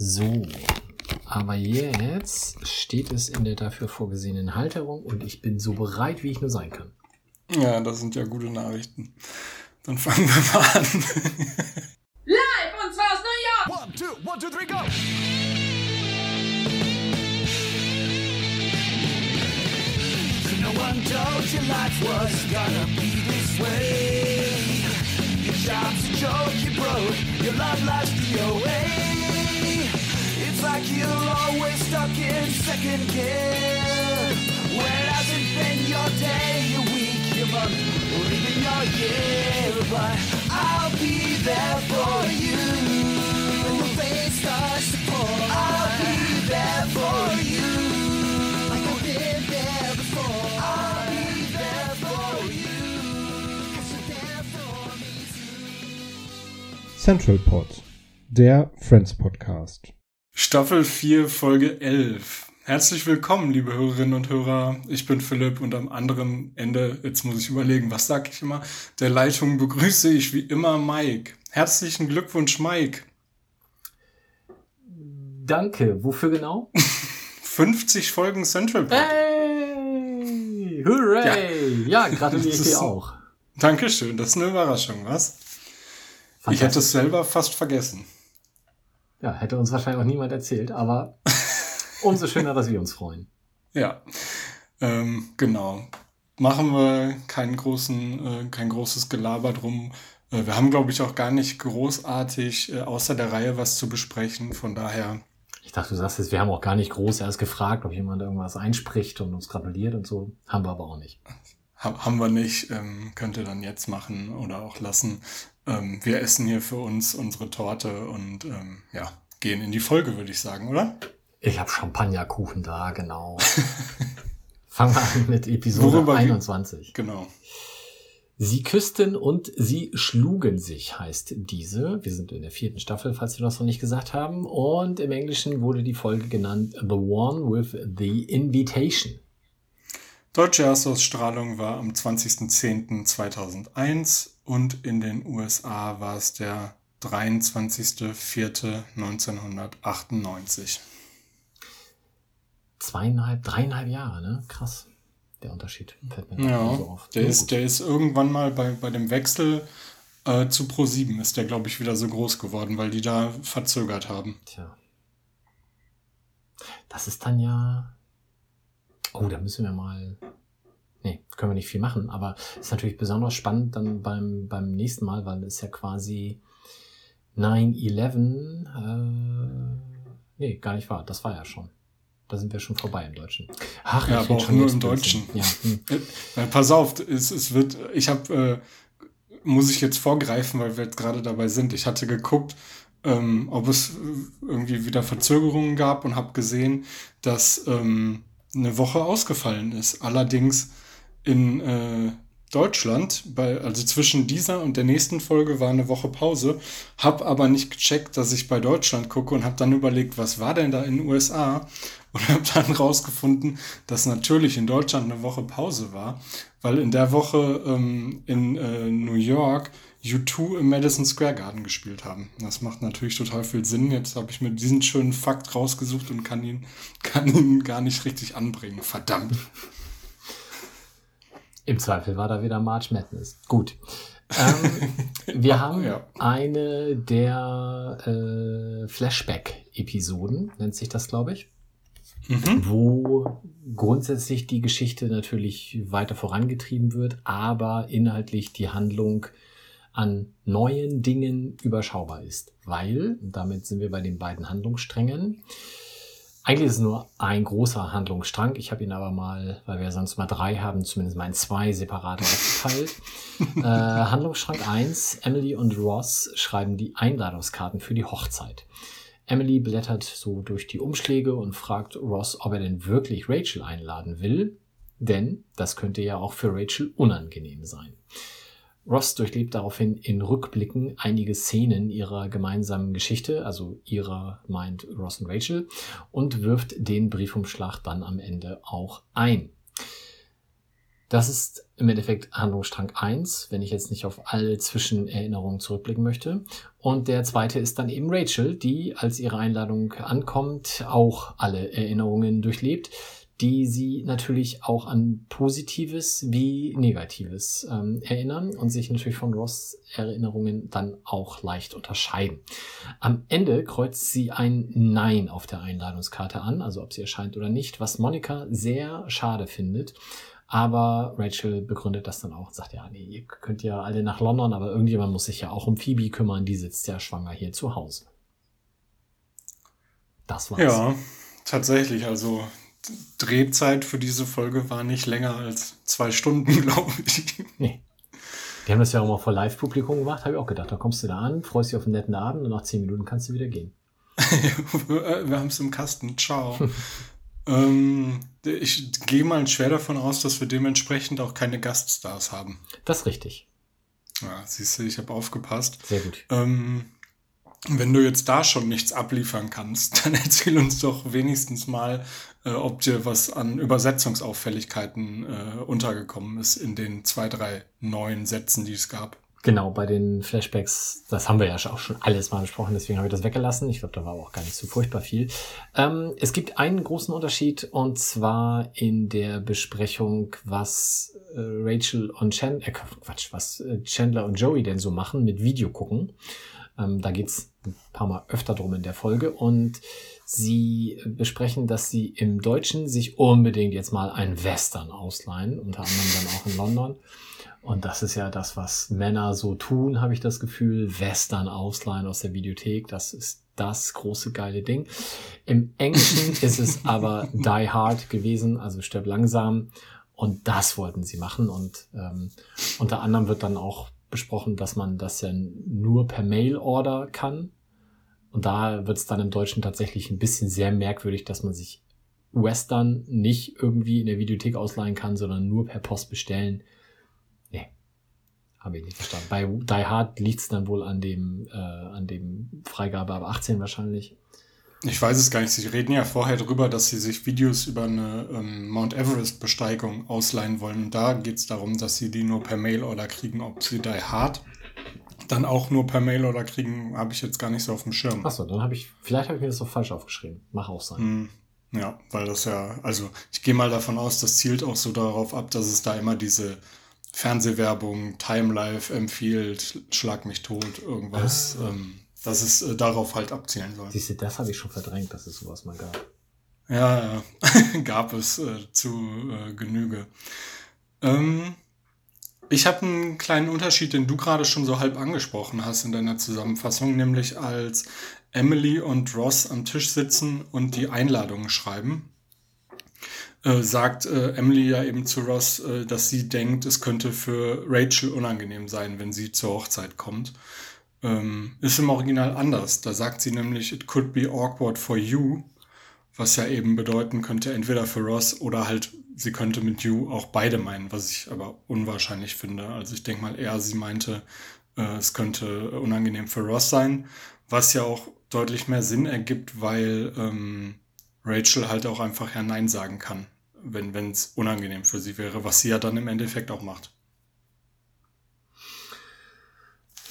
So, aber jetzt steht es in der dafür vorgesehenen Halterung und ich bin so bereit, wie ich nur sein kann. Ja, das sind ja gute Nachrichten. Dann fangen wir mal an. Live und zwar aus New York. One, two, one, two, three, go! No one told you life was gonna be this way. Your job's a joke, you broke, your love life's DOA. It's like you're always stuck in second gear. Hasn't been your day, your week, your month, or even your year? But I'll be there for you. When the starts to pour, I'll be there for you. Central Pod, der Friends Podcast. Staffel 4, Folge 11. Herzlich willkommen, liebe Hörerinnen und Hörer. Ich bin Philipp und am anderen Ende, jetzt muss ich überlegen, was sag ich immer, der Leitung begrüße ich wie immer Mike. Herzlichen Glückwunsch, Mike. Danke. Wofür genau? 50 Folgen Central Pod. Hey! Hooray! Ja, gratuliere ich dir auch. Dankeschön, das ist eine Überraschung, was? Ich hätte es selber fast vergessen. Ja, hätte uns wahrscheinlich auch niemand erzählt, aber umso schöner, dass wir uns freuen. Ja, ähm, genau. Machen wir keinen großen, äh, kein großes Gelaber drum. Äh, wir haben, glaube ich, auch gar nicht großartig äh, außer der Reihe was zu besprechen. Von daher, Ich dachte, du sagst jetzt, wir haben auch gar nicht groß erst gefragt, ob jemand irgendwas einspricht und uns gratuliert und so. Haben wir aber auch nicht. ha haben wir nicht, ähm, könnt ihr dann jetzt machen oder auch lassen. Ähm, wir essen hier für uns unsere Torte und ähm, ja, gehen in die Folge, würde ich sagen, oder? Ich habe Champagnerkuchen da, genau. Fangen wir an mit Episode Worüber wir- 21. Genau. Sie küssten und sie schlugen sich, heißt diese. Wir sind in der vierten Staffel, falls wir das noch nicht gesagt haben. Und im Englischen wurde die Folge genannt The One with the Invitation. Deutsche Erstausstrahlung war am 20.10.2001 und in den USA war es der 23.04.1998. Zweieinhalb, dreieinhalb Jahre, ne? Krass. Der Unterschied fällt mir Ja, so auf. der Ja, ist, gut. der ist irgendwann mal bei, bei dem Wechsel äh, zu Pro7 ist der, glaube ich, wieder so groß geworden, weil die da verzögert haben. Tja. Das ist dann ja. Oh, da müssen wir mal. Nee, können wir nicht viel machen, aber ist natürlich besonders spannend dann beim, beim nächsten Mal, weil es ja quasi 9-11. Äh, nee, gar nicht wahr. Das war ja schon. Da sind wir schon vorbei im Deutschen. Ach, Ja, ich aber auch schon nur im. Deutschen. Ja, hm. Äh, pass auf, es, es wird, ich habe, äh, muss ich jetzt vorgreifen, weil wir jetzt gerade dabei sind. Ich hatte geguckt, ähm, ob es irgendwie wieder Verzögerungen gab und habe gesehen, dass ähm, eine Woche ausgefallen ist. Allerdings in äh, Deutschland, bei, also zwischen dieser und der nächsten Folge war eine Woche Pause, habe aber nicht gecheckt, dass ich bei Deutschland gucke und habe dann überlegt, was war denn da in den USA und habe dann rausgefunden, dass natürlich in Deutschland eine Woche Pause war, weil in der Woche ähm, in äh, New York U2 im Madison Square Garden gespielt haben. Das macht natürlich total viel Sinn. Jetzt habe ich mir diesen schönen Fakt rausgesucht und kann ihn, kann ihn gar nicht richtig anbringen. Verdammt. Im Zweifel war da wieder March Madness. Gut. Ähm, wir haben Ja. eine der äh, Flashback-Episoden, nennt sich das, glaube ich, Mhm. wo grundsätzlich die Geschichte natürlich weiter vorangetrieben wird, aber inhaltlich die Handlung an neuen Dingen überschaubar ist. Weil, und damit sind wir bei den beiden Handlungssträngen, eigentlich ist es nur ein großer Handlungsstrang. Ich habe ihn aber mal, weil wir sonst mal drei haben, zumindest mal in zwei separate aufgeteilt. äh, Handlungsstrang 1, Emily und Ross schreiben die Einladungskarten für die Hochzeit. Emily blättert so durch die Umschläge und fragt Ross, ob er denn wirklich Rachel einladen will, denn das könnte ja auch für Rachel unangenehm sein. Ross durchlebt daraufhin in Rückblicken einige Szenen ihrer gemeinsamen Geschichte, also ihrer meint Ross und Rachel, und wirft den Briefumschlag dann am Ende auch ein. Das ist im Endeffekt Handlungsstrang 1, wenn ich jetzt nicht auf alle Zwischenerinnerungen zurückblicken möchte. Und der zweite ist dann eben Rachel, die, als ihre Einladung ankommt, auch alle Erinnerungen durchlebt, die sie natürlich auch an Positives wie Negatives ähm, erinnern und sich natürlich von Ross Erinnerungen dann auch leicht unterscheiden. Am Ende kreuzt sie ein Nein auf der Einladungskarte an, also ob sie erscheint oder nicht, was Monika sehr schade findet. Aber Rachel begründet das dann auch und sagt, ja, nee, ihr könnt ja alle nach London, aber irgendjemand muss sich ja auch um Phoebe kümmern, die sitzt ja schwanger hier zu Hause. Das war's. Ja, tatsächlich. Also Drehzeit für diese Folge war nicht länger als zwei Stunden, glaube ich. Nee. Die haben das ja auch mal vor Live-Publikum gemacht, habe ich auch gedacht. Da kommst du da an, freust dich auf einen netten Abend und nach zehn Minuten kannst du wieder gehen. Wir haben es im Kasten. Ciao. ähm, ich gehe mal schwer davon aus, dass wir dementsprechend auch keine Gaststars haben. Das ist richtig. Ja, siehst du, ich habe aufgepasst. Sehr gut. Ähm, wenn du jetzt da schon nichts abliefern kannst, dann erzähl uns doch wenigstens mal, äh, ob dir was an Übersetzungsauffälligkeiten äh, untergekommen ist in den zwei, drei neuen Sätzen, die es gab. Genau, bei den Flashbacks, das haben wir ja auch schon alles mal besprochen, deswegen habe ich das weggelassen. Ich glaube, da war auch gar nicht so furchtbar viel. Ähm, es gibt einen großen Unterschied und zwar in der Besprechung, was äh, Rachel und Chandler, äh, Quatsch, was äh, Chandler und Joey denn so machen mit Video gucken. Ähm, da geht's ein paar Mal öfter drum in der Folge und sie besprechen, dass sie im Deutschen sich unbedingt jetzt mal ein Western ausleihen, unter anderem dann auch in London. Und das ist ja das, was Männer so tun, habe ich das Gefühl. Western ausleihen aus der Videothek, das ist das große geile Ding. Im Englischen ist es aber Die Hard gewesen, also stirb langsam. Und das wollten sie machen. Und ähm, unter anderem wird dann auch besprochen, dass man das ja nur per Mail-Order kann. Und da wird es dann im Deutschen tatsächlich ein bisschen sehr merkwürdig, dass man sich Western nicht irgendwie in der Videothek ausleihen kann, sondern nur per Post bestellen. Habe ich nicht verstanden. Bei Die Hard liegt es dann wohl an dem, äh, an dem Freigabe ab 18 wahrscheinlich. Ich weiß es gar nicht. Sie reden ja vorher drüber, dass sie sich Videos über eine ähm, Mount Everest-Besteigung ausleihen wollen. Und da geht es darum, dass sie die nur per Mail-Order kriegen. Ob sie Die Hard dann auch nur per Mail-Order kriegen, habe ich jetzt gar nicht so auf dem Schirm. Achso, dann habe ich, vielleicht habe ich mir das doch falsch aufgeschrieben. Mach auch sein. Hm, ja, weil das ja, also ich gehe mal davon aus, das zielt auch so darauf ab, dass es da immer diese Fernsehwerbung, Time Life empfiehlt, Schlag mich tot, irgendwas, ah. ähm, dass es äh, darauf halt abzielen soll. Siehst du, das habe ich schon verdrängt, dass es sowas mal gab. Ja, ja. gab es äh, zu äh, Genüge. Ähm, ich habe einen kleinen Unterschied, den du gerade schon so halb angesprochen hast in deiner Zusammenfassung, nämlich als Emily und Ross am Tisch sitzen und die Einladungen schreiben äh, sagt äh, Emily ja eben zu Ross, äh, dass sie denkt, es könnte für Rachel unangenehm sein, wenn sie zur Hochzeit kommt. Ähm, ist im Original anders. Da sagt sie nämlich, it could be awkward for you, was ja eben bedeuten könnte, entweder für Ross oder halt, sie könnte mit you auch beide meinen, was ich aber unwahrscheinlich finde. Also ich denke mal eher, sie meinte, äh, es könnte unangenehm für Ross sein, was ja auch deutlich mehr Sinn ergibt, weil ähm, Rachel halt auch einfach ja Nein sagen kann, wenn es unangenehm für sie wäre, was sie ja dann im Endeffekt auch macht.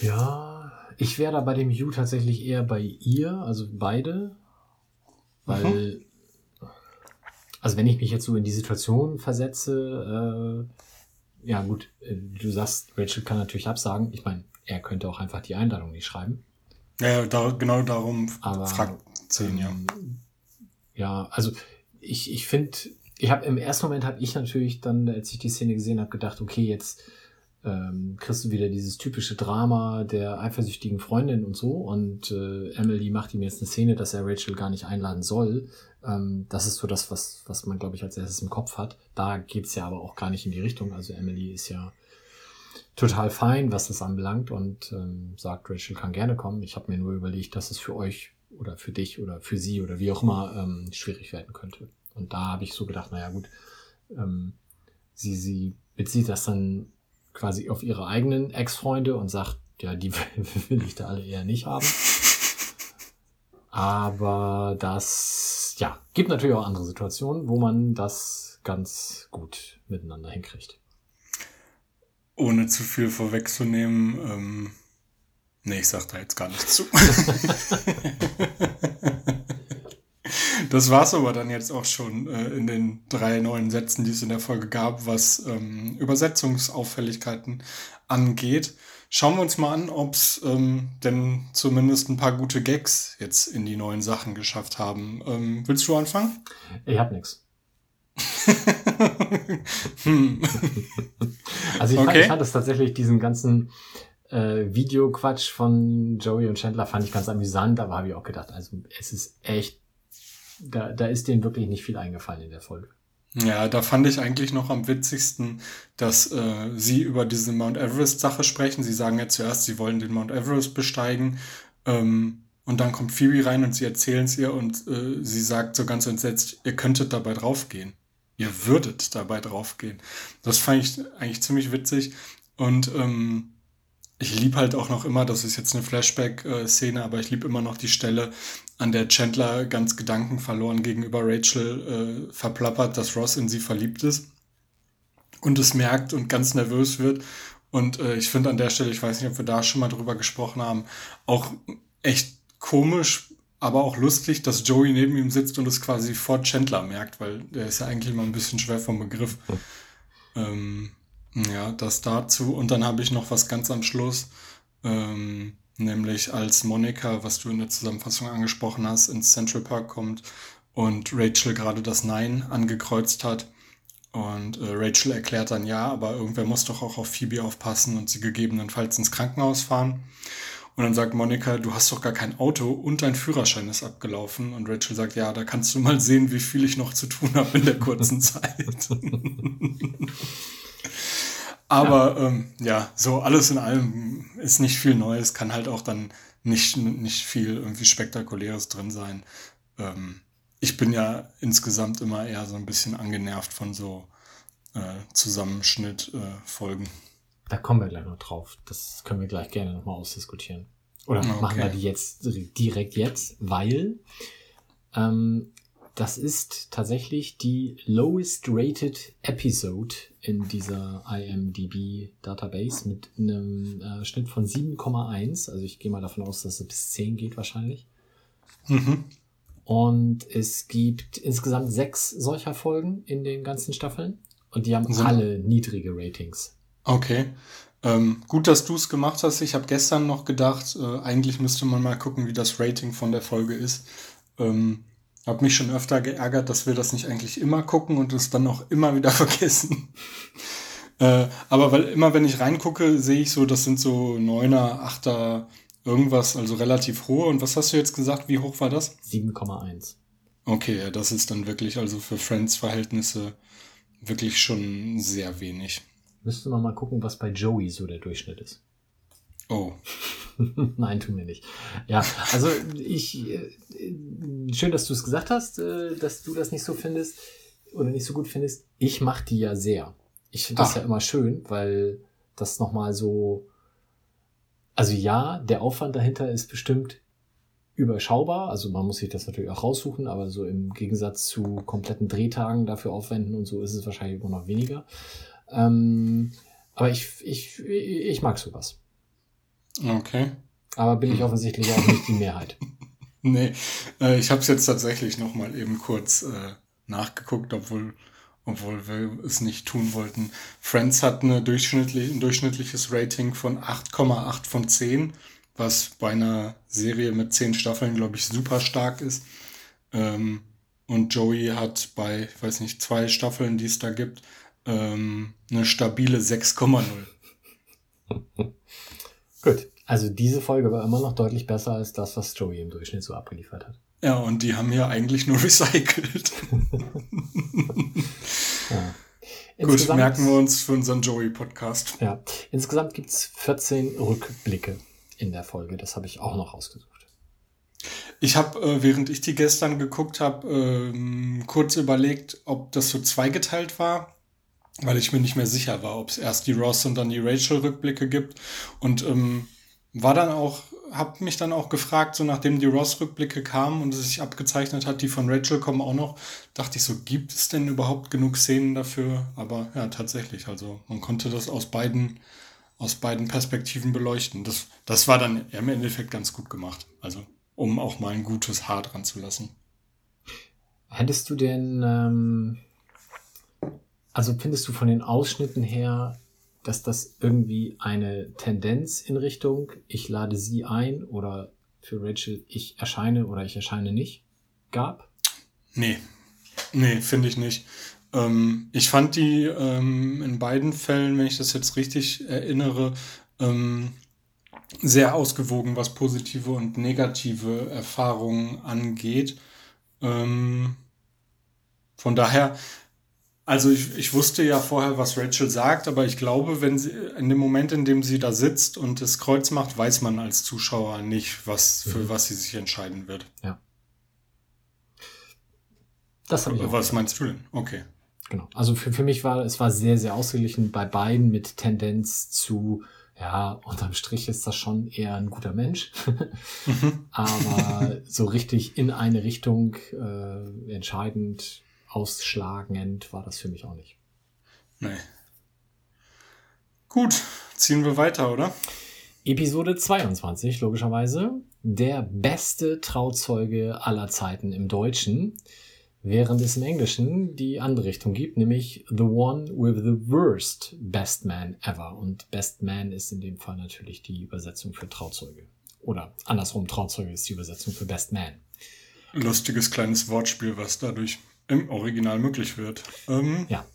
Ja, ich wäre da bei dem Hugh tatsächlich eher bei ihr, also beide, weil, mhm. Also wenn ich mich jetzt so in die Situation versetze, äh, ja gut, äh, du sagst, Rachel kann natürlich absagen. Ich meine, er könnte auch einfach die Einladung nicht schreiben. Ja, da, genau darum Aber, fragt zehn, ja. Ähm, ja, also ich, ich finde, ich habe im ersten Moment habe ich natürlich dann, als ich die Szene gesehen habe, gedacht, okay, jetzt ähm, kriegst du wieder dieses typische Drama der eifersüchtigen Freundin und so und äh, Emily macht ihm jetzt eine Szene, dass er Rachel gar nicht einladen soll. Ähm, das ist so das, was, was man, glaube ich, als erstes im Kopf hat. Da geht's ja aber auch gar nicht in die Richtung. Also Emily ist ja total fein, was das anbelangt und ähm, sagt, Rachel kann gerne kommen. Ich habe mir nur überlegt, dass es für euch oder für dich oder für sie oder wie auch immer ähm, schwierig werden könnte. Und da habe ich so gedacht, naja gut, ähm, sie, sie bezieht das dann quasi auf ihre eigenen Ex-Freunde und sagt, ja, die will ich da alle eher nicht haben. Aber das, ja, gibt natürlich auch andere Situationen, wo man das ganz gut miteinander hinkriegt. ohne zu viel vorwegzunehmen, ähm, nee, ich sag da jetzt gar nichts zu. Das war's aber dann jetzt auch schon äh, in den drei neuen Sätzen, die es in der Folge gab, was ähm, Übersetzungsauffälligkeiten angeht. Schauen wir uns mal an, ob es ähm, denn zumindest ein paar gute Gags jetzt in die neuen Sachen geschafft haben. Ähm, willst du anfangen? Ich hab nix. hm. Also ich, fand, Okay. ich fand es tatsächlich diesen ganzen äh, Videoquatsch von Joey und Chandler fand ich ganz amüsant, aber habe ich auch gedacht, also es ist echt, da, da ist denen wirklich nicht viel eingefallen in der Folge. Ja, da fand ich eigentlich noch am witzigsten, dass äh, sie über diese Mount Everest-Sache sprechen. Sie sagen ja zuerst, sie wollen den Mount Everest besteigen. Ähm, und dann kommt Phoebe rein und sie erzählen es ihr und äh, sie sagt so ganz entsetzt, ihr könntet dabei draufgehen. Ihr würdet dabei draufgehen. Das fand ich eigentlich ziemlich witzig. Und ähm, ich lieb halt auch noch immer, das ist jetzt eine Flashback-Szene, aber ich lieb immer noch die Stelle, an der Chandler ganz Gedanken verloren gegenüber Rachel äh, verplappert, dass Ross in sie verliebt ist und es merkt und ganz nervös wird. Und äh, ich finde an der Stelle, ich weiß nicht, ob wir da schon mal drüber gesprochen haben, auch echt komisch, aber auch lustig, dass Joey neben ihm sitzt und es quasi vor Chandler merkt, weil der ist ja eigentlich immer ein bisschen schwer vom Begriff. Ähm, ja, das dazu. Und dann habe ich noch was ganz am Schluss, ähm, nämlich als Monika, was du in der Zusammenfassung angesprochen hast, ins Central Park kommt und Rachel gerade das Nein angekreuzt hat. Und äh, Rachel erklärt dann ja, aber irgendwer muss doch auch auf Phoebe aufpassen und sie gegebenenfalls ins Krankenhaus fahren. Und dann sagt Monika, du hast doch gar kein Auto und dein Führerschein ist abgelaufen. Und Rachel sagt, ja, da kannst du mal sehen, wie viel ich noch zu tun habe in der kurzen Zeit. Aber ja. Ähm, ja, so alles in allem ist nicht viel Neues, kann halt auch dann nicht, nicht viel irgendwie Spektakuläres drin sein. Ähm, ich bin ja insgesamt immer eher so ein bisschen angenervt von so äh, Zusammenschnitt-Folgen. Da kommen wir gleich noch drauf. Das können wir gleich gerne nochmal ausdiskutieren. Oder Okay. machen wir die jetzt direkt jetzt, weil ähm, das ist tatsächlich die lowest rated Episode in dieser IMDb Database mit einem äh, Schnitt von 7,1. Also ich gehe mal davon aus, dass es bis 10 geht wahrscheinlich. Mhm. Und es gibt insgesamt sechs solcher Folgen in den ganzen Staffeln. Und die haben Sind- alle niedrige Ratings. Okay. Ähm, gut, dass du es gemacht hast. Ich habe gestern noch gedacht, äh, eigentlich müsste man mal gucken, wie das Rating von der Folge ist. Ähm, habe mich schon öfter geärgert, dass wir das nicht eigentlich immer gucken und es dann auch immer wieder vergessen. äh, aber weil immer, wenn ich reingucke, sehe ich so, das sind so Neuner, Achter, irgendwas, also relativ hohe. Und was hast du jetzt gesagt? Wie hoch war das? 7,1. Okay, ja, das ist dann wirklich, also für Friends-Verhältnisse wirklich schon sehr wenig. Müsste man mal gucken, was bei Joey so der Durchschnitt ist. Oh, Nein, tun wir nicht. Ja, also ich, äh, schön, dass du es gesagt hast, äh, dass du das nicht so findest oder nicht so gut findest. Ich mache die ja sehr. Ich finde das Ah. ja immer schön, weil das nochmal so, also ja, der Aufwand dahinter ist bestimmt überschaubar. Also man muss sich das natürlich auch raussuchen, aber so im Gegensatz zu kompletten Drehtagen dafür aufwenden und so ist es wahrscheinlich immer noch weniger. Ähm, aber ich, ich, ich mag sowas. Okay. Aber bin ich offensichtlich auch nicht die Mehrheit. Nee, äh, ich habe es jetzt tatsächlich noch mal eben kurz äh, nachgeguckt, obwohl, obwohl wir es nicht tun wollten. Friends hat eine durchschnittlich, ein durchschnittliches Rating von 8,8 von 10, was bei einer Serie mit 10 Staffeln, glaube ich, super stark ist. Ähm, und Joey hat bei, ich weiß nicht, zwei Staffeln, die es da gibt, ähm, eine stabile 6,0. Gut. Also diese Folge war immer noch deutlich besser als das, was Joey im Durchschnitt so abgeliefert hat. Ja, und die haben ja eigentlich nur recycelt. Ja. Gut, merken wir uns für unseren Joey-Podcast. Ja, insgesamt gibt's 14 Rückblicke in der Folge. Das habe ich auch noch rausgesucht. Ich habe, äh, während ich die gestern geguckt habe, ähm, kurz überlegt, ob das so zweigeteilt war, weil ich mir nicht mehr sicher war, ob es erst die Ross und dann die Rachel-Rückblicke gibt. Und ähm, war dann auch habe mich dann auch gefragt, so nachdem die Ross-Rückblicke kamen und es sich abgezeichnet hat, die von Rachel kommen auch noch, dachte ich so, gibt es denn überhaupt genug Szenen dafür? Aber ja, tatsächlich, also man konnte das aus beiden, aus beiden Perspektiven beleuchten. Das, das war dann im Endeffekt ganz gut gemacht. Also, um auch mal ein gutes Haar dran zu lassen. Hättest du denn, ähm, also findest du von den Ausschnitten her, dass das irgendwie eine Tendenz in Richtung, ich lade sie ein oder für Rachel, ich erscheine oder ich erscheine nicht, gab? Nee, nee, finde ich nicht. Ähm, ich fand die ähm, in beiden Fällen, wenn ich das jetzt richtig erinnere, ähm, sehr ausgewogen, was positive und negative Erfahrungen angeht. Ähm, von daher, also ich, ich wusste ja vorher, was Rachel sagt, aber ich glaube, wenn sie in dem Moment, in dem sie da sitzt und das Kreuz macht, weiß man als Zuschauer nicht, was für Mhm. was sie sich entscheiden wird. Ja. Das habe ich auch. Was meinst du denn? Okay. Genau. Also für, für mich war es war sehr, sehr ausgeglichen bei beiden mit Tendenz zu, ja, unterm Strich ist das schon eher ein guter Mensch. Aber so richtig in eine Richtung äh, entscheidend, ausschlagend war das für mich auch nicht. Nee. Gut, ziehen wir weiter, oder? Episode 22, logischerweise. Der beste Trauzeuge aller Zeiten im Deutschen, während es im Englischen die andere Richtung gibt, nämlich The One with the Worst Best Man Ever. Und Best Man ist in dem Fall natürlich die Übersetzung für Trauzeuge. Oder andersrum, Trauzeuge ist die Übersetzung für Best Man. Lustiges kleines Wortspiel, was dadurch im Original möglich wird. Ähm, Ja.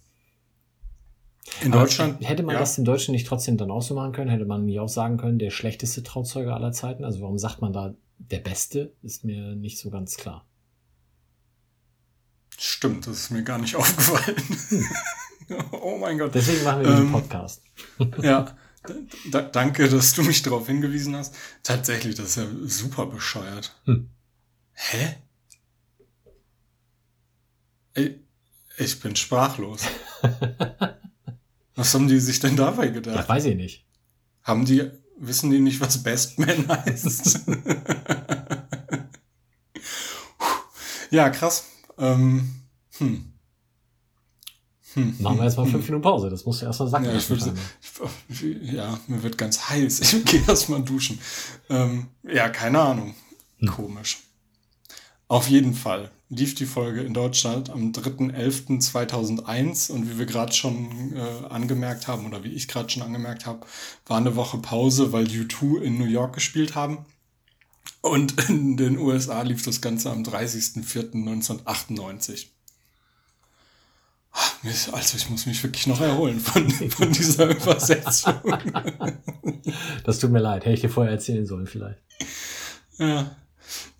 In Aber Deutschland. Hätte man ja, das im Deutschen nicht trotzdem dann auch so machen können? Hätte man nicht auch sagen können, der schlechteste Trauzeuge aller Zeiten? Also warum sagt man da der Beste? Ist mir nicht so ganz klar. Stimmt, das ist mir gar nicht aufgefallen. oh mein Gott. Deswegen machen wir diesen Ähm, Podcast. Ja, da, danke, dass du mich darauf hingewiesen hast. Tatsächlich, das ist ja super bescheuert. Hm. Hä? Ich, ich bin sprachlos. Was haben die sich denn dabei gedacht? weiß ich nicht. Haben die, wissen die nicht, was Best Man heißt? ja, krass. Ähm, hm. Hm. Machen wir jetzt mal fünf Minuten Pause. Das musst du erst mal sagen. Ja, ich würde, ja, mir wird ganz heiß. Ich gehe erst mal duschen. Ähm, ja, keine Ahnung. Komisch. Auf jeden Fall lief die Folge in Deutschland am 3.11.2001 und wie wir gerade schon äh, angemerkt haben oder wie ich gerade schon angemerkt habe, war eine Woche Pause, weil U2 in New York gespielt haben. Und in den USA lief das Ganze am 30.04.1998. Ah, Also ich muss mich wirklich noch erholen von, von dieser Übersetzung. Das tut mir leid. Hätte ich dir vorher erzählen sollen vielleicht. Ja,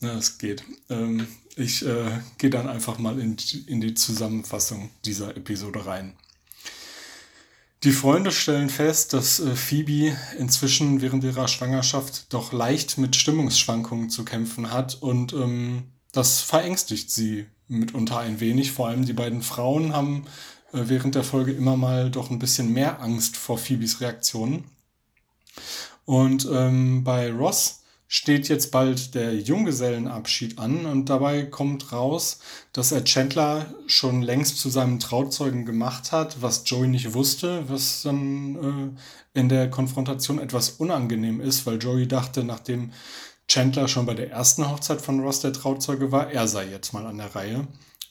ja es geht. Ähm, ich äh, gehe dann einfach mal in, in die Zusammenfassung dieser Episode rein. Die Freunde stellen fest, dass äh, Phoebe inzwischen während ihrer Schwangerschaft doch leicht mit Stimmungsschwankungen zu kämpfen hat und ähm, das verängstigt sie mitunter ein wenig. Vor allem die beiden Frauen haben äh, während der Folge immer mal doch ein bisschen mehr Angst vor Phoebes Reaktionen. Und ähm, bei Ross steht jetzt bald der Junggesellenabschied an und dabei kommt raus, dass er Chandler schon längst zu seinem Trauzeugen gemacht hat, was Joey nicht wusste, was dann äh, in der Konfrontation etwas unangenehm ist, weil Joey dachte, nachdem Chandler schon bei der ersten Hochzeit von Ross der Trauzeuge war, er sei jetzt mal an der Reihe.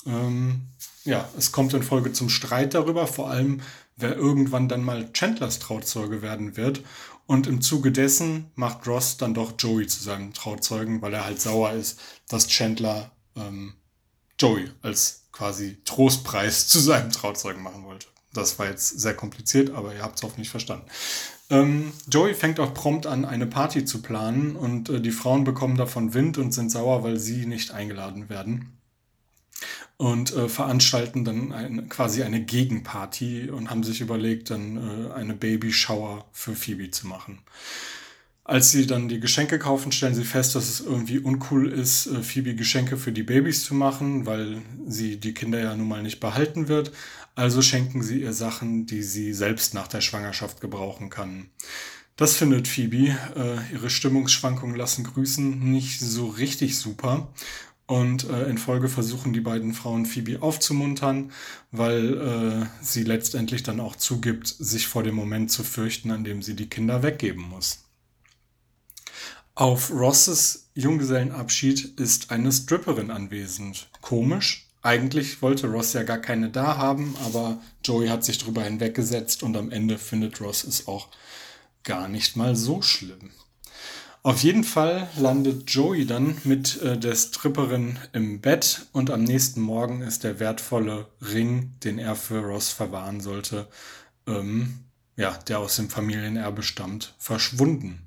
Ähm, ja, es kommt in Folge zum Streit darüber, vor allem wer irgendwann dann mal Chandlers Trauzeuge werden wird. Und im Zuge dessen macht Ross dann doch Joey zu seinem Trauzeugen, weil er halt sauer ist, dass Chandler ähm, Joey als quasi Trostpreis zu seinem Trauzeugen machen wollte. Das war jetzt sehr kompliziert, aber ihr habt es hoffentlich verstanden. Ähm, Joey fängt auch prompt an, eine Party zu planen und äh, die Frauen bekommen davon Wind und sind sauer, weil sie nicht eingeladen werden und äh, veranstalten dann ein, quasi eine Gegenparty und haben sich überlegt, dann äh, eine Baby-Shower für Phoebe zu machen. Als sie dann die Geschenke kaufen, stellen sie fest, dass es irgendwie uncool ist, äh, Phoebe Geschenke für die Babys zu machen, weil sie die Kinder ja nun mal nicht behalten wird. Also schenken sie ihr Sachen, die sie selbst nach der Schwangerschaft gebrauchen kann. Das findet Phoebe, äh, ihre Stimmungsschwankungen lassen grüßen, nicht so richtig super. Und äh, in Folge versuchen die beiden Frauen Phoebe aufzumuntern, weil äh, sie letztendlich dann auch zugibt, sich vor dem Moment zu fürchten, an dem sie die Kinder weggeben muss. Auf Rosses Junggesellenabschied ist eine Stripperin anwesend. Komisch. Eigentlich wollte Ross ja gar keine da haben, aber Joey hat sich drüber hinweggesetzt und am Ende findet Ross es auch gar nicht mal so schlimm. Auf jeden Fall landet Joey dann mit äh, der Stripperin im Bett und am nächsten Morgen ist der wertvolle Ring, den er für Ross verwahren sollte, ähm, ja, der aus dem Familienerbe stammt, verschwunden.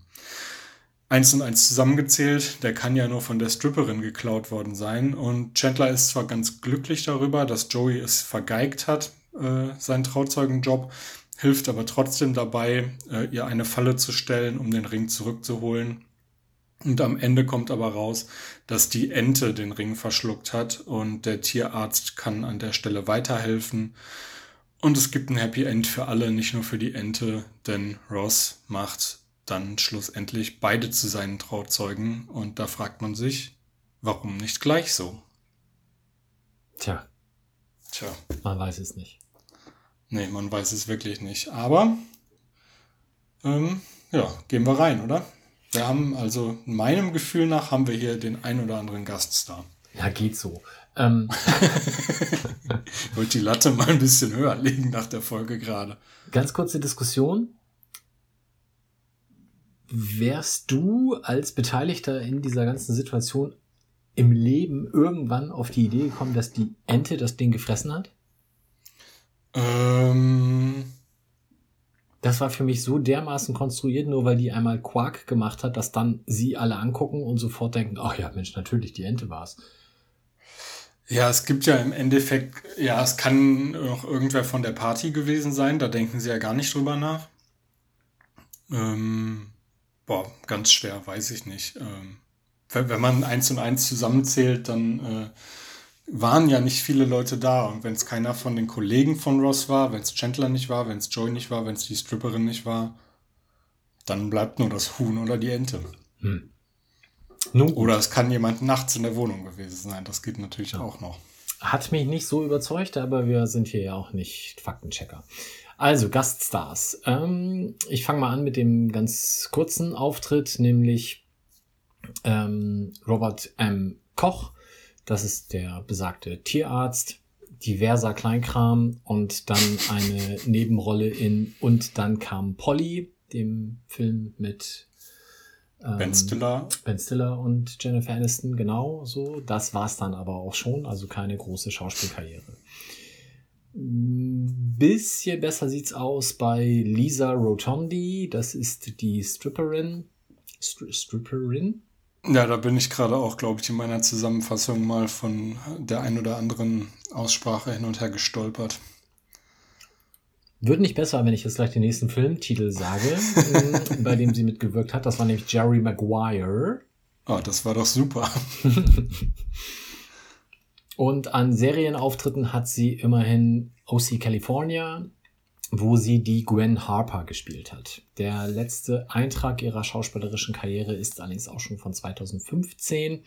Eins und eins zusammengezählt, der kann ja nur von der Stripperin geklaut worden sein. Und Chandler ist zwar ganz glücklich darüber, dass Joey es vergeigt hat, äh, seinen Trauzeugenjob, hilft aber trotzdem dabei, äh, ihr eine Falle zu stellen, um den Ring zurückzuholen. Und am Ende kommt aber raus, dass die Ente den Ring verschluckt hat und der Tierarzt kann an der Stelle weiterhelfen. Und es gibt ein Happy End für alle, nicht nur für die Ente, denn Ross macht dann schlussendlich beide zu seinen Trauzeugen und da fragt man sich, warum nicht gleich so? Tja, Tja, man weiß es nicht. nee, man weiß es wirklich nicht. Aber, ähm, ja, gehen wir rein, oder? Wir haben also, meinem Gefühl nach, haben wir hier den ein oder anderen Gaststar. Ja, geht so. Ähm, Ich wollte die Latte mal ein bisschen höher legen nach der Folge gerade. ganz kurze Diskussion. Wärst du als Beteiligter in dieser ganzen Situation im Leben irgendwann auf die Idee gekommen, dass die Ente das Ding gefressen hat? Ähm, Das war für mich so dermaßen konstruiert, nur weil die einmal Quark gemacht hat, dass dann sie alle angucken und sofort denken, ach ja, Mensch, natürlich, die Ente war's. Ja, es gibt ja im Endeffekt, ja, es kann noch irgendwer von der Party gewesen sein, da denken sie ja gar nicht drüber nach. Ähm, boah, ganz schwer, weiß ich nicht. Ähm, wenn, wenn man eins und eins zusammenzählt, dann äh, waren ja nicht viele Leute da. Und wenn es keiner von den Kollegen von Ross war, wenn es Chandler nicht war, wenn es Joy nicht war, wenn es die Stripperin nicht war, dann bleibt nur das Huhn oder die Ente. Nun gut. Oder es kann jemand nachts in der Wohnung gewesen sein. Das geht natürlich auch noch. Hat mich nicht so überzeugt, aber wir sind hier ja auch nicht Faktenchecker. Also, Gaststars. Ähm, ich fange mal an mit dem ganz kurzen Auftritt, nämlich ähm, Robert M. Koch. Das ist der besagte Tierarzt, diverser Kleinkram und dann eine Nebenrolle in Und dann kam Polly, dem Film mit ähm, Ben Stiller Ben Stiller und Jennifer Aniston, genau so. Das war's dann aber auch schon, also keine große Schauspielkarriere. Bisschen besser sieht's aus bei Lisa Rotondi, das ist die Stripperin. Stri Stripperin? Ja, da bin ich gerade auch, glaube ich, in meiner Zusammenfassung mal von der ein oder anderen Aussprache hin und her gestolpert. Wird nicht besser, wenn ich jetzt gleich den nächsten Filmtitel sage, mh, bei dem sie mitgewirkt hat. Das war nämlich Jerry Maguire. Ah, das war doch super. Und an Serienauftritten hat sie immerhin OC California, wo sie die Gwen Harper gespielt hat. Der letzte Eintrag ihrer schauspielerischen Karriere ist allerdings auch schon von 2015.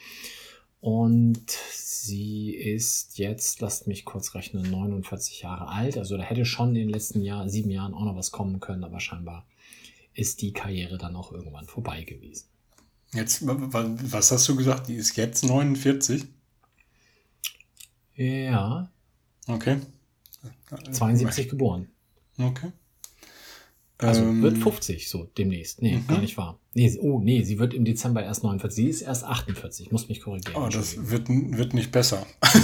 Und sie ist jetzt, lasst mich kurz rechnen, 49 Jahre alt. Also da hätte schon in den letzten Jahr, sieben Jahren auch noch was kommen können, aber scheinbar ist die Karriere dann auch irgendwann vorbei gewesen. Jetzt, wa- wa- was hast du gesagt? Die ist jetzt 49? Ja, Okay. 72 geboren. Okay. Also Ähm, wird 50 so demnächst. Nee, mhm. gar nicht wahr. Nee, oh, nee, sie wird im Dezember erst 49. Sie ist erst 48. Muss mich korrigieren. Oh, das wird, wird nicht besser.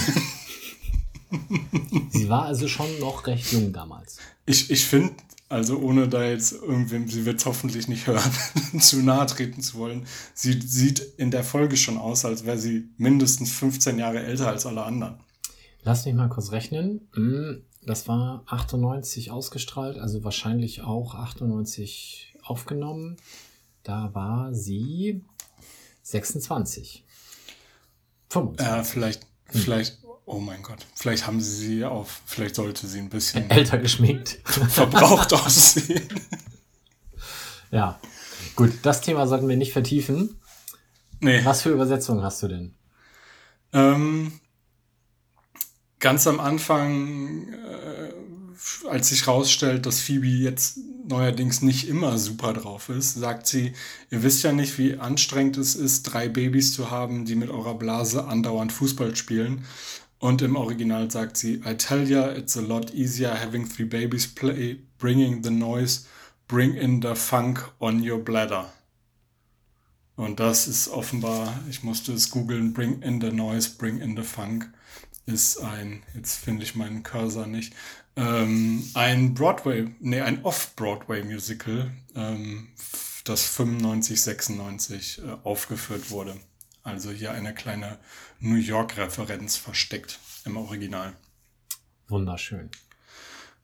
Sie war also schon noch recht jung damals. Ich, ich finde, also ohne da jetzt irgendwem, sie wird es hoffentlich nicht hören, zu nahe treten zu wollen, sie sieht in der Folge schon aus, als wäre sie mindestens 15 Jahre älter als alle anderen. Lass mich mal kurz rechnen. Hm, Das war 98 ausgestrahlt, also wahrscheinlich auch 98 aufgenommen. Da war sie 26. 25. Ja, vielleicht, vielleicht, oh mein Gott, vielleicht haben sie sie auf, vielleicht sollte sie ein bisschen Älter geschminkt. verbraucht aussehen. Ja. Gut, das Thema sollten wir nicht vertiefen. Nee. Was für Übersetzungen hast du denn? Ähm, ganz am Anfang, äh, als sich rausstellt, dass Phoebe jetzt neuerdings nicht immer super drauf ist, sagt sie, ihr wisst ja nicht, wie anstrengend es ist, drei Babys zu haben, die mit eurer Blase andauernd Fußball spielen. Und im Original sagt sie, I tell ya, it's a lot easier having three babies play, bringing the noise, bring in the funk on your bladder. Und das ist offenbar, ich musste es googeln, bring in the noise, bring in the funk, ist ein, jetzt finde ich meinen Cursor nicht, ähm, ein Broadway, nee, ein Off-Broadway-Musical, ähm, das 95, 96 äh, aufgeführt wurde. Also hier eine kleine New York-Referenz versteckt im Original. Wunderschön.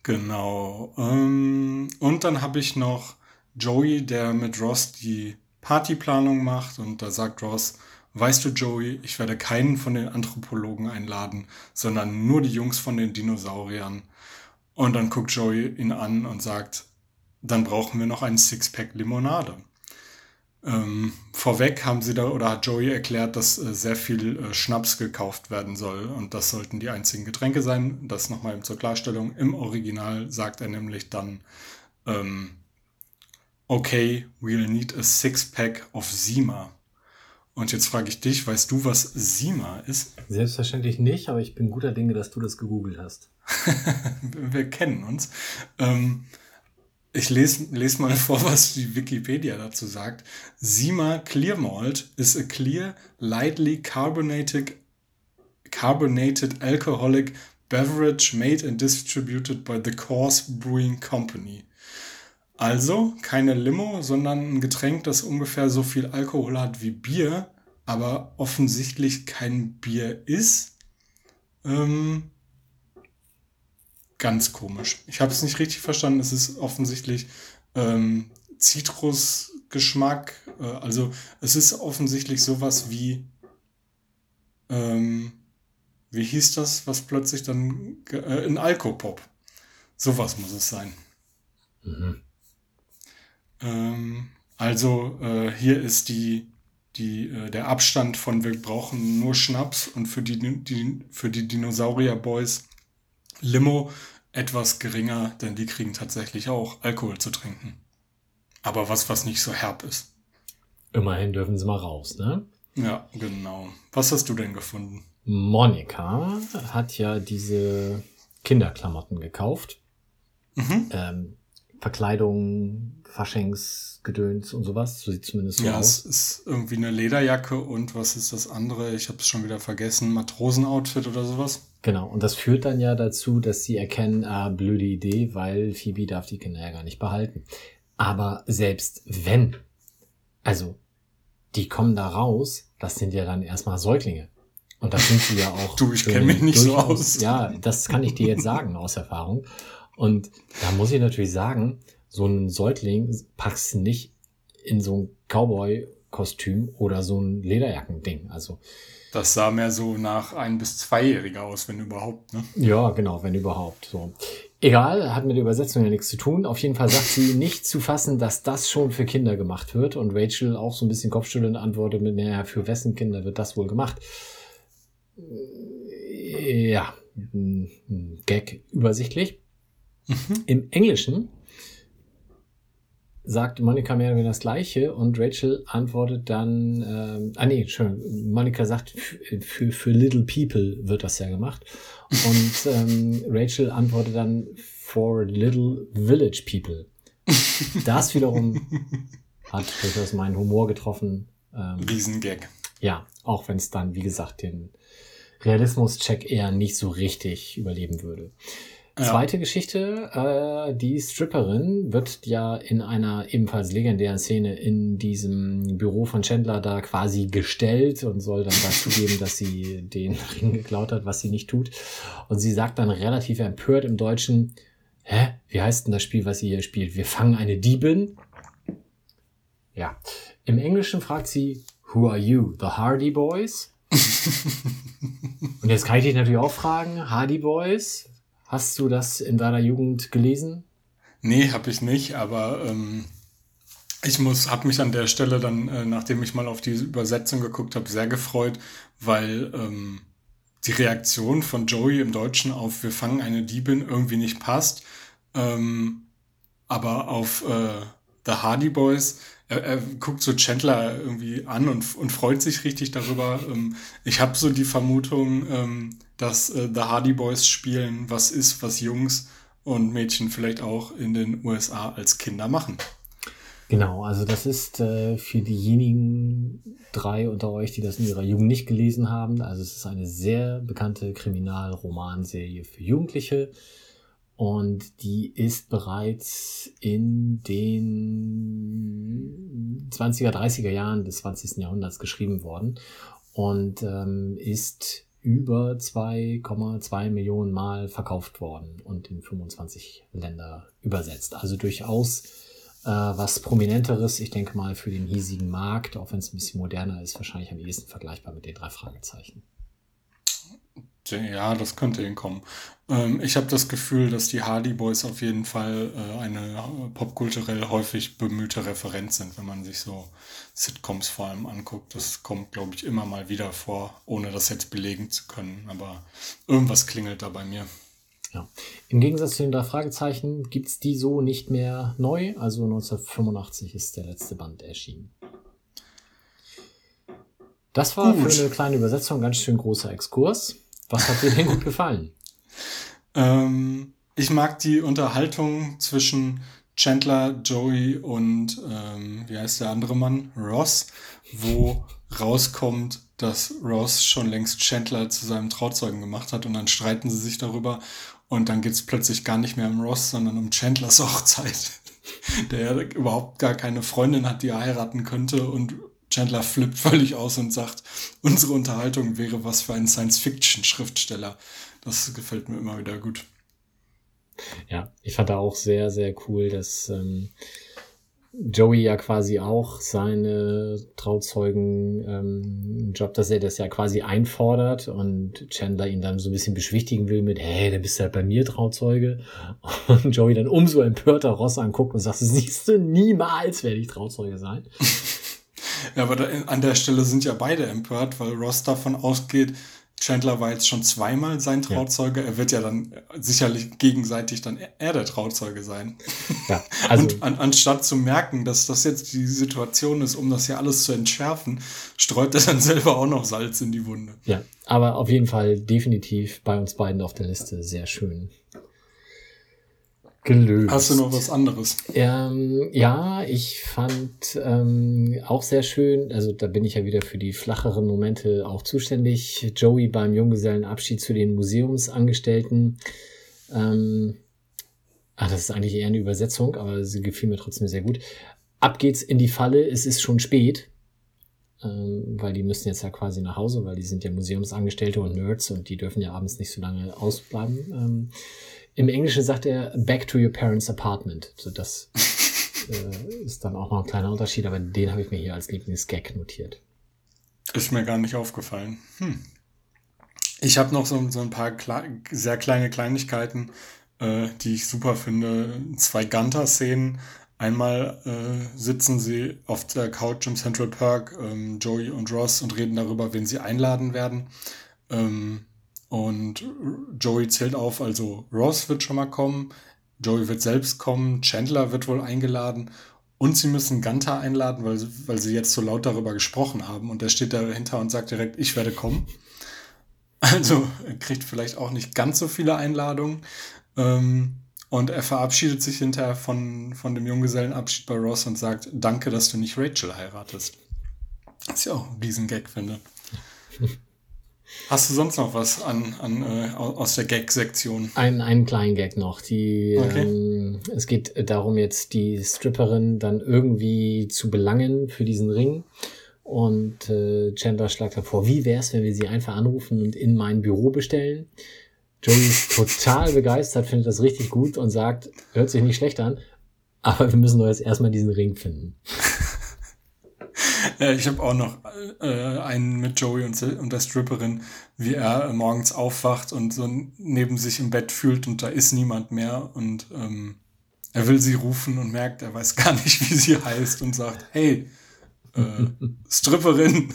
Genau. Ähm, und dann habe ich noch Joey, der mit Ross die Partyplanung macht. Und da sagt Ross, weißt du Joey, ich werde keinen von den Anthropologen einladen, sondern nur die Jungs von den Dinosauriern. Und dann guckt Joey ihn an und sagt, dann brauchen wir noch einen Sixpack Limonade. Ähm, vorweg haben sie da oder hat Joey erklärt, dass äh, sehr viel äh, Schnaps gekauft werden soll und das sollten die einzigen Getränke sein. Das nochmal zur Klarstellung. Im Original sagt er nämlich dann, ähm, okay, we'll need a six-pack of Sima. Und jetzt frage ich dich, weißt du, was Sima ist? Selbstverständlich nicht, aber ich bin guter Dinge, dass du das gegoogelt hast. Wir kennen uns. Ähm, ich lese, lese mal vor, was die Wikipedia dazu sagt. Sima Clear Malt is a clear, lightly carbonated, carbonated alcoholic beverage made and distributed by the Coors Brewing Company. Also keine Limo, sondern ein Getränk, das ungefähr so viel Alkohol hat wie Bier, aber offensichtlich kein Bier ist. Ähm, ganz komisch. Ich habe es nicht richtig verstanden. Es ist offensichtlich ähm, Zitrusgeschmack. Äh, also es ist offensichtlich sowas wie, ähm, wie hieß das, was plötzlich dann, äh, ein Alkopop. Sowas muss es sein. Ähm, also äh, hier ist die, die, äh, der Abstand von wir brauchen nur Schnaps und für die, die, für die Dinosaurier-Boys Limo etwas geringer, denn die kriegen tatsächlich auch Alkohol zu trinken. Aber was, was nicht so herb ist. Immerhin dürfen sie mal raus, ne? Ja, genau. Was hast du denn gefunden? Monika hat ja diese Kinderklamotten gekauft. Ähm, Verkleidung, Faschingsgedöns und sowas. So sieht zumindest so Ja, aus. es ist irgendwie eine Lederjacke und was ist das andere? Ich habe es schon wieder vergessen. Matrosenoutfit oder sowas? Genau. Und das führt dann ja dazu, dass sie erkennen, ah, blöde Idee, weil Phoebe darf die Kinder ja gar nicht behalten. Aber selbst wenn, also die kommen da raus, das sind ja dann erstmal Säuglinge. Und das sind sie ja auch. Du, ich kenn mich nicht so durchaus- aus. Ja, das kann ich dir jetzt sagen aus Erfahrung. Und da muss ich natürlich sagen, so ein Säugling packst du nicht in so ein Cowboy-Kostüm oder so ein Lederjackending. Also Das sah mehr so nach ein- bis zweijähriger aus, wenn überhaupt, ne? Ja, genau, wenn überhaupt. So. Egal, hat mit der Übersetzung ja nichts zu tun. Auf jeden Fall sagt sie nicht zu fassen, dass das schon für Kinder gemacht wird. Und Rachel auch so ein bisschen kopfschüttelnd antwortet mit, naja, für wessen Kinder wird das wohl gemacht? Ja, ein Gag übersichtlich. Im Englischen sagt Monika mehr oder weniger das Gleiche und Rachel antwortet dann, ähm, ah nee, schön, Monika sagt, für, für Little People wird das ja gemacht. Und ähm, Rachel antwortet dann, for Little Village People. Das wiederum hat durchaus meinen Humor getroffen. Ähm, Riesengag. ja, auch wenn es dann, wie gesagt, den Realismus-Check eher nicht so richtig überleben würde. Ja. Zweite Geschichte, äh, die Stripperin wird ja in einer ebenfalls legendären Szene in diesem Büro von Chandler da quasi gestellt und soll dann dazu geben, dass sie den Ring geklaut hat, was sie nicht tut. Und sie sagt dann relativ empört im Deutschen, hä, wie heißt denn das Spiel, was sie hier spielt? Wir fangen eine Diebin? Ja. Im Englischen fragt sie, who are you? The Hardy Boys? Und jetzt kann ich dich natürlich auch fragen, Hardy Boys, hast du das in deiner Jugend gelesen? Nee, habe ich nicht, aber ähm, Ich muss, habe mich an der Stelle dann, äh, nachdem ich mal auf die Übersetzung geguckt habe, sehr gefreut, weil ähm, die Reaktion von Joey im Deutschen auf Wir fangen eine Diebin irgendwie nicht passt. Ähm, aber auf äh, The Hardy Boys, er, er guckt so Chandler irgendwie an und, und freut sich richtig darüber. Ähm, ich habe so die Vermutung, ähm, dass äh, The Hardy Boys spielen, was ist, was Jungs und Mädchen vielleicht auch in den USA als Kinder machen. Genau, also das ist äh, für diejenigen drei unter euch, die das in ihrer Jugend nicht gelesen haben. Also es ist eine sehr bekannte Kriminalromanserie für Jugendliche und die ist bereits in den 20er, 30er Jahren des 20. Jahrhunderts geschrieben worden und ähm, ist über 2,2 Millionen Mal verkauft worden und in 25 Länder übersetzt. Also durchaus äh, was Prominenteres, ich denke mal für den hiesigen Markt, auch wenn es ein bisschen moderner ist, wahrscheinlich am ehesten vergleichbar mit den drei Fragezeichen. Ja, das könnte hinkommen. Ähm, ich habe das Gefühl, dass die Hardy Boys auf jeden Fall äh, eine äh, popkulturell häufig bemühte Referenz sind, wenn man sich so Sitcoms vor allem anguckt. Das kommt, glaube ich, immer mal wieder vor, ohne das jetzt belegen zu können. Aber irgendwas klingelt da bei mir. Ja. Im Gegensatz zu den drei Fragezeichen gibt es die so nicht mehr neu. Also 1985 ist der letzte Band erschienen. Das war Gut. für eine kleine Übersetzung ein ganz schön großer Exkurs. Was hat dir denn gut gefallen? Ähm, ich mag die Unterhaltung zwischen Chandler, Joey und ähm, wie heißt der andere Mann? Ross, wo rauskommt, dass Ross schon längst Chandler zu seinem Trauzeugen gemacht hat und dann streiten sie sich darüber und dann geht's plötzlich gar nicht mehr um Ross, sondern um Chandlers Hochzeit, der überhaupt gar keine Freundin hat, die er heiraten könnte und Chandler flippt völlig aus und sagt, unsere Unterhaltung wäre was für einen Science-Fiction-Schriftsteller. Das gefällt mir immer wieder gut. Ja, ich fand da auch sehr, sehr cool, dass ähm, Joey ja quasi auch seine Trauzeugen ähm, Job, dass er das ja quasi einfordert und Chandler ihn dann so ein bisschen beschwichtigen will mit, hey, dann bist du halt bei mir Trauzeuge. Und Joey dann umso empörter Ross anguckt und sagt, siehst du, niemals werde ich Trauzeuge sein. Ja, aber da, an der Stelle sind ja beide empört, weil Ross davon ausgeht, Chandler war jetzt schon zweimal sein Trauzeuge. Er wird ja dann sicherlich gegenseitig dann er der Trauzeuge sein. Ja, also Und an, anstatt zu merken, dass das jetzt die Situation ist, um das hier alles zu entschärfen, streut er dann selber auch noch Salz in die Wunde. Ja, aber auf jeden Fall definitiv bei uns beiden auf der Liste sehr schön gelöst. Hast du noch was anderes? Ähm, ja, ich fand ähm, auch sehr schön, also da bin ich ja wieder für die flacheren Momente auch zuständig. Joey beim Junggesellenabschied zu den Museumsangestellten. Ähm, ah, das ist eigentlich eher eine Übersetzung, aber sie gefiel mir trotzdem sehr gut. Ab geht's in die Falle, es ist schon spät ähm, weil die müssen jetzt ja quasi nach Hause, weil die sind ja Museumsangestellte und Nerds und die dürfen ja abends nicht so lange ausbleiben. Ähm, Im Englischen sagt er Back to your parents' apartment. So das äh, ist dann auch noch ein kleiner Unterschied, aber den habe ich mir hier als Lieblingsgag notiert. Ist mir gar nicht aufgefallen. Hm. Ich habe noch so, so ein paar kle sehr kleine Kleinigkeiten, äh, die ich super finde. Zwei Gunter-Szenen. Einmal äh, sitzen sie auf der Couch im Central Park, ähm, Joey und Ross, und reden darüber, wen sie einladen werden. Ähm, und Joey zählt auf, also Ross wird schon mal kommen, Joey wird selbst kommen, Chandler wird wohl eingeladen und sie müssen Gunter einladen, weil, sie- weil sie jetzt so laut darüber gesprochen haben. Und der steht dahinter und sagt direkt, ich werde kommen. Also kriegt vielleicht auch nicht ganz so viele Einladungen. Ähm, und er verabschiedet sich hinterher von, von dem Junggesellenabschied bei Ross und sagt, danke, dass du nicht Rachel heiratest. Was ich auch ein Riesengag finde. Hast du sonst noch was an, an, äh, au- aus der Gag-Sektion? Einen, einen kleinen Gag noch. Die, Okay. ähm, es geht darum, jetzt die Stripperin dann irgendwie zu belangen für diesen Ring. Und äh, Chandler schlägt davor, wie wär's, wenn wir sie einfach anrufen und in mein Büro bestellen? Joey ist total begeistert, findet das richtig gut und sagt, hört sich nicht schlecht an, aber wir müssen doch jetzt erstmal diesen Ring finden. Ja, ich habe auch noch äh, einen mit Joey und, und der Stripperin, wie er morgens aufwacht und so neben sich im Bett fühlt und da ist niemand mehr und ähm, er will sie rufen und merkt, er weiß gar nicht, wie sie heißt und sagt, hey, äh, Stripperin.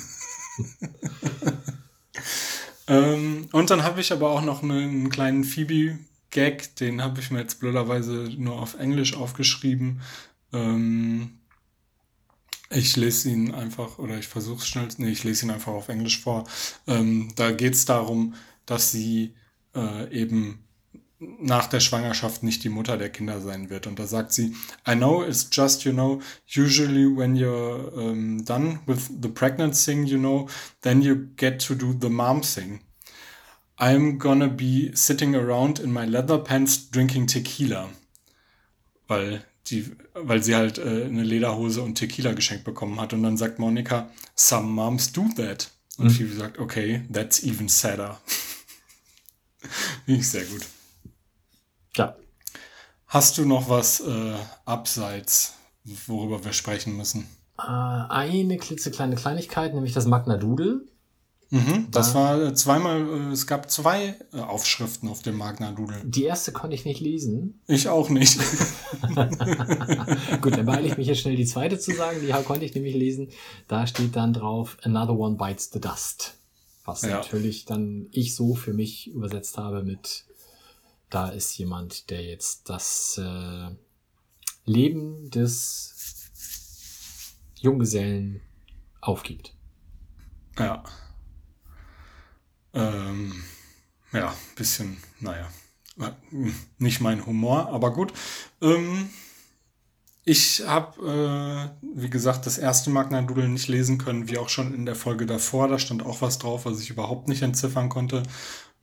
ähm, und dann habe ich aber auch noch einen kleinen Phoebe-Gag, den habe ich mir jetzt blöderweise nur auf Englisch aufgeschrieben. Ähm, ich lese ihn einfach, oder ich versuche es schnell, nee, ich lese ihn einfach auf Englisch vor. Ähm, da geht es darum, dass sie äh, eben nach der Schwangerschaft nicht die Mutter der Kinder sein wird. Und da sagt sie, I know it's just, you know, usually when you're um, done with the pregnant thing, you know, then you get to do the mom thing. I'm gonna be sitting around in my leather pants drinking tequila. Weil die, weil sie halt äh, eine Lederhose und Tequila geschenkt bekommen hat. Und dann sagt Monika, some moms do that. Und Mhm. Phoebe sagt, okay, that's even sadder. Finde ich sehr gut. Ja. Hast du noch was äh, abseits, worüber wir sprechen müssen? Äh, eine klitzekleine Kleinigkeit, nämlich das Magna Doodle. Mhm, das Da- war äh, zweimal, äh, es gab zwei äh, Aufschriften auf dem Magna Doodle. Die erste konnte ich nicht lesen. Ich auch nicht. Gut, dann beeile ich mich jetzt schnell die zweite zu sagen. Die konnte ich nämlich lesen. Da steht dann drauf, Another one bites the dust. Was Ja. natürlich dann ich so für mich übersetzt habe mit, da ist jemand, der jetzt das äh, Leben des Junggesellen aufgibt. Ja. Ähm, ja, bisschen, naja, nicht mein Humor, aber gut. Ähm, ich habe, äh, wie gesagt, das erste Magna Doodle nicht lesen können, wie auch schon in der Folge davor. Da stand auch was drauf, was ich überhaupt nicht entziffern konnte.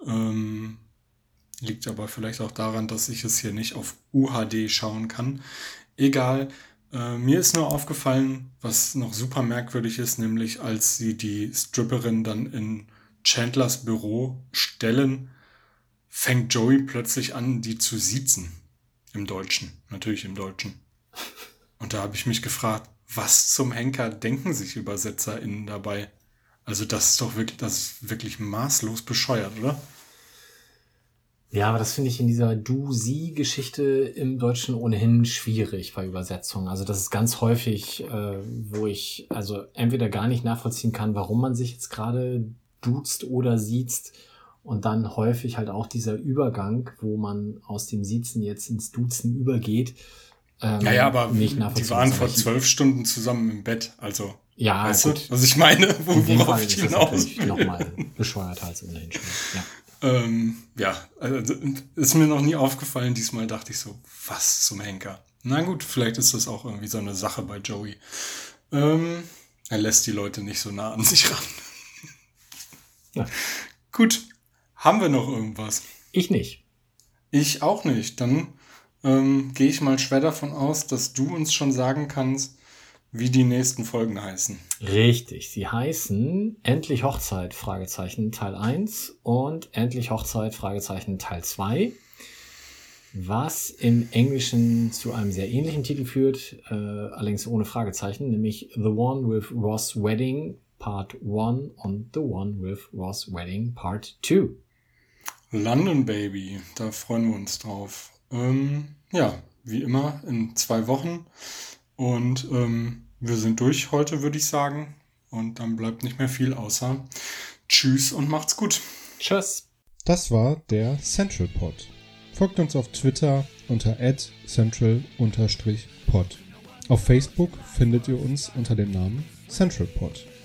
Ähm, liegt aber vielleicht auch daran, dass ich es hier nicht auf UHD schauen kann. Egal. Äh, mir ist nur aufgefallen, was noch super merkwürdig ist, nämlich als sie die Stripperin dann in Chandlers Büro stellen, fängt Joey plötzlich an, die zu siezen. Im Deutschen. Natürlich im Deutschen. Und da habe ich mich gefragt, was zum Henker denken sich UbersetzerInnen dabei? Also das ist doch wirklich, das ist wirklich maßlos bescheuert, oder? Ja, aber das finde ich in dieser Du-Sie-Geschichte im Deutschen ohnehin schwierig bei Übersetzungen. Also das ist ganz häufig, äh, wo ich also entweder gar nicht nachvollziehen kann, warum man sich jetzt gerade duzt oder siezt und dann häufig halt auch dieser Übergang, wo man aus dem Siezen jetzt ins Duzen übergeht. Ähm, Naja, aber nicht die waren vor zwölf Stunden zusammen im Bett. Also, Ja, weißt gut. du, was ich meine? Wo, In worauf Fall ich hinaus will. nochmal bescheuerter als ohnehin schon. Ja. Ähm, ja, also, ist mir noch nie aufgefallen. Diesmal dachte ich so, was zum Henker? Na gut, vielleicht ist das auch irgendwie so eine Sache bei Joey. Ähm, er lässt die Leute nicht so nah an sich ran. Ja. Gut, haben wir noch irgendwas? Ich nicht. Ich auch nicht. Dann ähm, gehe ich mal schwer davon aus, dass du uns schon sagen kannst, wie die nächsten Folgen heißen. Richtig, sie heißen Endlich Hochzeit, Fragezeichen Teil 1 und Endlich Hochzeit, Fragezeichen Teil 2. Was im Englischen zu einem sehr ähnlichen Titel führt, äh, allerdings ohne Fragezeichen, nämlich The One with Ross Wedding Part 1 und The One with Ross Wedding Part 2. London Baby, da freuen wir uns drauf. Ähm, ja, wie immer in zwei Wochen. Und ähm, wir sind durch heute, würde ich sagen. Und dann bleibt nicht mehr viel außer Tschüss und macht's gut. Tschüss! Das war der Central Pod. Folgt uns auf Twitter unter central-pod. Auf Facebook findet ihr uns unter dem Namen Central Pod.